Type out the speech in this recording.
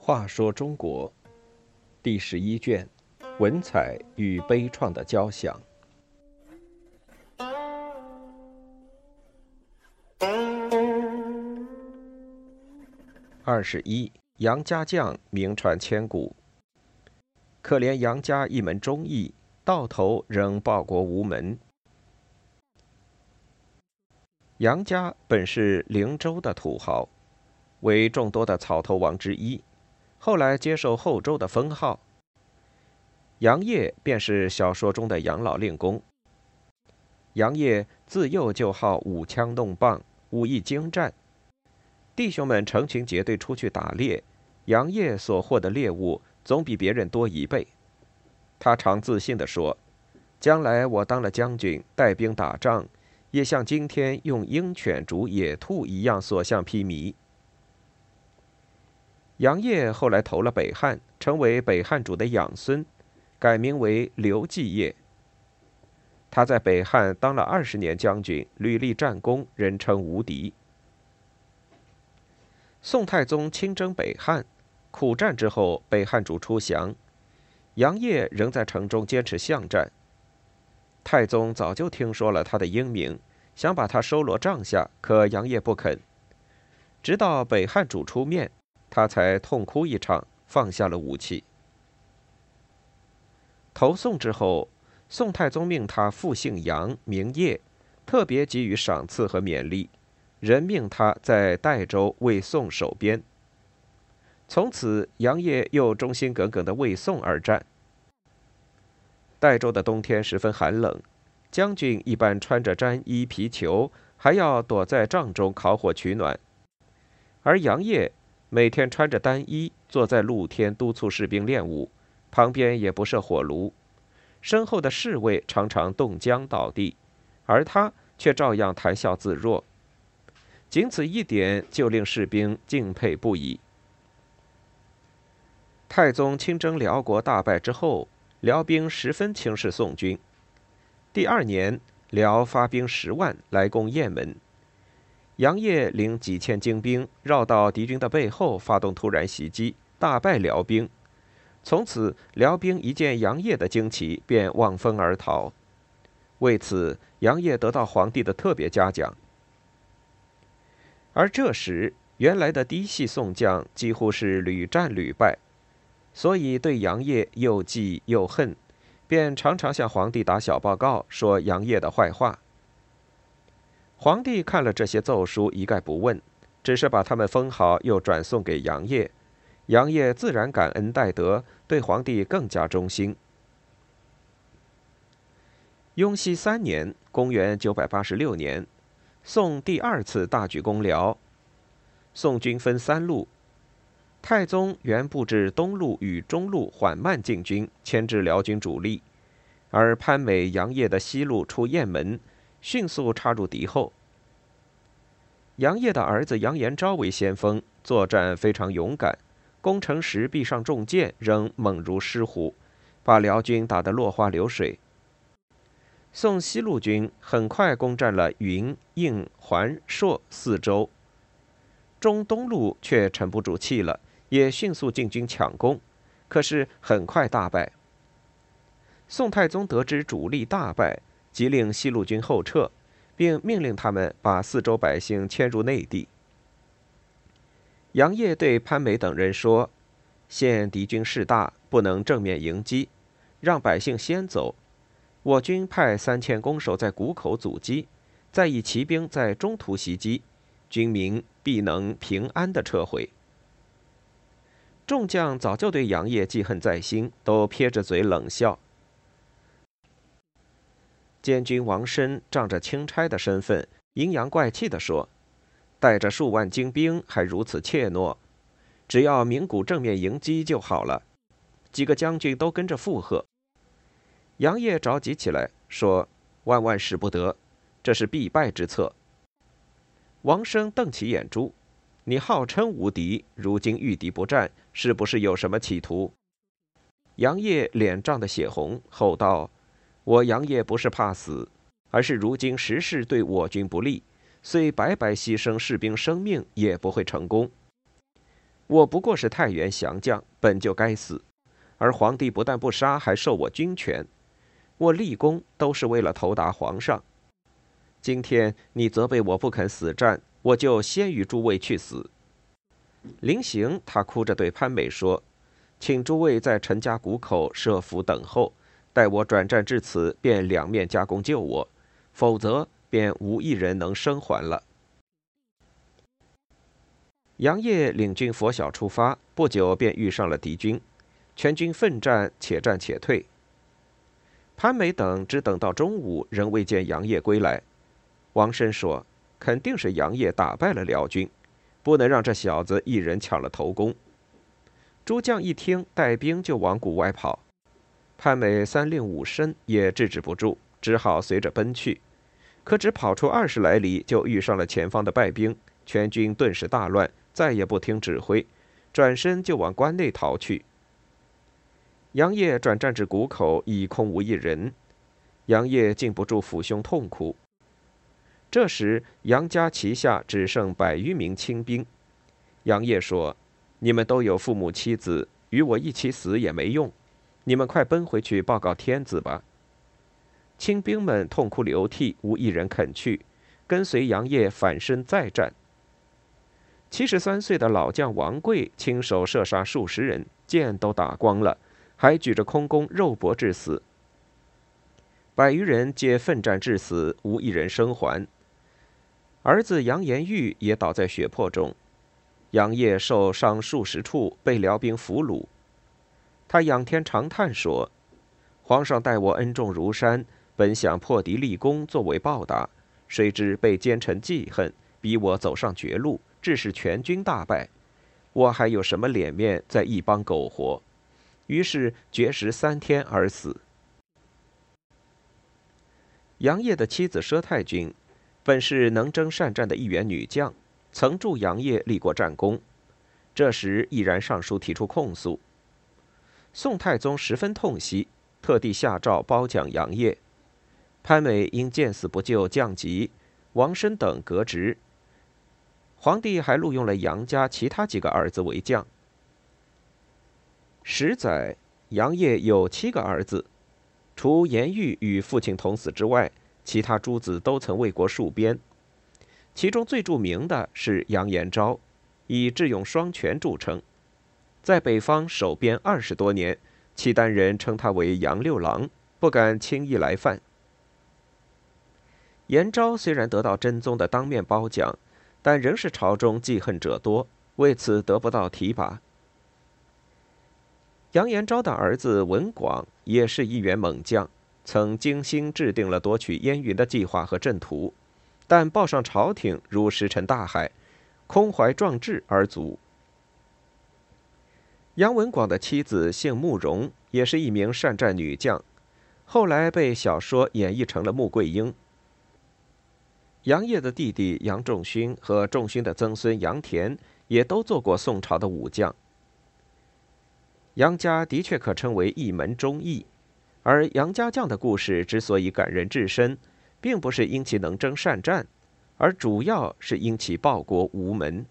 话说中国第十一卷：文采与悲怆的交响。二十一，杨家将名传千古。可怜杨家一门忠义，到头仍报国无门。杨家本是灵州的土豪，为众多的草头王之一。后来接受后周的封号，杨业便是小说中的杨老令公。杨业自幼就好舞枪弄棒，武艺精湛。弟兄们成群结队出去打猎，杨业所获的猎物总比别人多一倍。他常自信地说：“将来我当了将军，带兵打仗，也像今天用鹰犬逐野兔一样所向披靡。”杨业后来投了北汉，成为北汉主的养孙，改名为刘继业。他在北汉当了二十年将军，屡立战功，人称无敌。宋太宗亲征北汉，苦战之后，北汉主出降，杨业仍在城中坚持巷战。太宗早就听说了他的英名，想把他收罗帐下，可杨业不肯。直到北汉主出面。他才痛哭一场，放下了武器。投宋之后，宋太宗命他复姓杨，名业，特别给予赏赐和勉励，任命他在代州为宋守边。从此，杨业又忠心耿耿的为宋而战。代州的冬天十分寒冷，将军一般穿着毡衣皮裘，还要躲在帐中烤火取暖，而杨业。每天穿着单衣，坐在露天督促士兵练武，旁边也不设火炉，身后的侍卫常常冻僵倒地，而他却照样谈笑自若。仅此一点就令士兵敬佩不已。太宗亲征辽国大败之后，辽兵十分轻视宋军。第二年，辽发兵十万来攻雁门。杨业领几千精兵绕到敌军的背后，发动突然袭击，大败辽兵。从此，辽兵一见杨业的惊奇，便望风而逃。为此，杨业得到皇帝的特别嘉奖。而这时，原来的嫡系宋将几乎是屡战屡败，所以对杨业又忌又恨，便常常向皇帝打小报告，说杨业的坏话。皇帝看了这些奏书，一概不问，只是把他们封好，又转送给杨业。杨业自然感恩戴德，对皇帝更加忠心。雍熙三年（公元986年），宋第二次大举攻辽。宋军分三路，太宗原布置东路与中路缓慢进军，牵制辽军主力，而潘美、杨业的西路出雁门。迅速插入敌后。杨业的儿子杨延昭为先锋，作战非常勇敢，攻城时壁上中箭，仍猛如狮虎，把辽军打得落花流水。宋西路军很快攻占了云、应、环、朔四州，中东路却沉不住气了，也迅速进军抢攻，可是很快大败。宋太宗得知主力大败。即令西路军后撤，并命令他们把四周百姓迁入内地。杨业对潘美等人说：“现敌军势大，不能正面迎击，让百姓先走。我军派三千攻守在谷口阻击，再以骑兵在中途袭击，军民必能平安的撤回。”众将早就对杨业记恨在心，都撇着嘴冷笑。监军王申仗着钦差的身份，阴阳怪气地说：“带着数万精兵还如此怯懦，只要鸣鼓正面迎击就好了。”几个将军都跟着附和。杨业着急起来，说：“万万使不得，这是必败之策。”王生瞪起眼珠：“你号称无敌，如今遇敌不战，是不是有什么企图？”杨业脸涨得血红，吼道。我杨业不是怕死，而是如今时势对我军不利，虽白白牺牲士兵生命，也不会成功。我不过是太原降将，本就该死，而皇帝不但不杀，还授我军权。我立功都是为了投达皇上。今天你责备我不肯死战，我就先于诸位去死。临行，他哭着对潘美说：“请诸位在陈家谷口设伏等候，待我转战至此，便两面夹攻救我，否则。”便无一人能生还了。杨业领军拂晓出发，不久便遇上了敌军，全军奋战，且战且退。潘美等只等到中午，仍未见杨业归来。王申说：“肯定是杨业打败了辽军，不能让这小子一人抢了头功。”诸将一听，带兵就往谷外跑。潘美三令五申也制止不住，只好随着奔去。可只跑出二十来里，就遇上了前方的败兵，全军顿时大乱，再也不听指挥，转身就往关内逃去。杨业转战至谷口，已空无一人，杨业禁不住抚胸痛哭。这时，杨家旗下只剩百余名清兵。杨业说：“你们都有父母妻子，与我一起死也没用，你们快奔回去报告天子吧。”清兵们痛哭流涕，无一人肯去，跟随杨业反身再战。七十三岁的老将王贵亲手射杀数十人，箭都打光了，还举着空弓肉搏致死。百余人皆奋战致死，无一人生还。儿子杨延玉也倒在血泊中，杨业受伤数十处，被辽兵俘虏。他仰天长叹说：“皇上待我恩重如山。”本想破敌立功作为报答，谁知被奸臣记恨，逼我走上绝路，致使全军大败。我还有什么脸面在一帮苟活？于是绝食三天而死。杨业的妻子佘太君，本是能征善战的一员女将，曾助杨业立过战功。这时毅然上书提出控诉。宋太宗十分痛惜，特地下诏褒奖杨业。潘美因见死不救降级，王申等革职。皇帝还录用了杨家其他几个儿子为将。十载，杨业有七个儿子，除颜玉与父亲同死之外，其他诸子都曾为国戍边。其中最著名的是杨延昭，以智勇双全著称，在北方守边二十多年，契丹人称他为杨六郎，不敢轻易来犯。延昭虽然得到真宗的当面褒奖，但仍是朝中记恨者多，为此得不到提拔。杨延昭的儿子文广也是一员猛将，曾精心制定了夺取燕云的计划和阵图，但报上朝廷如石沉大海，空怀壮志而卒。杨文广的妻子姓慕容，也是一名善战女将，后来被小说演绎成了穆桂英。杨业的弟弟杨仲勋和仲勋的曾孙杨田也都做过宋朝的武将。杨家的确可称为一门忠义，而杨家将的故事之所以感人至深，并不是因其能征善战，而主要是因其报国无门。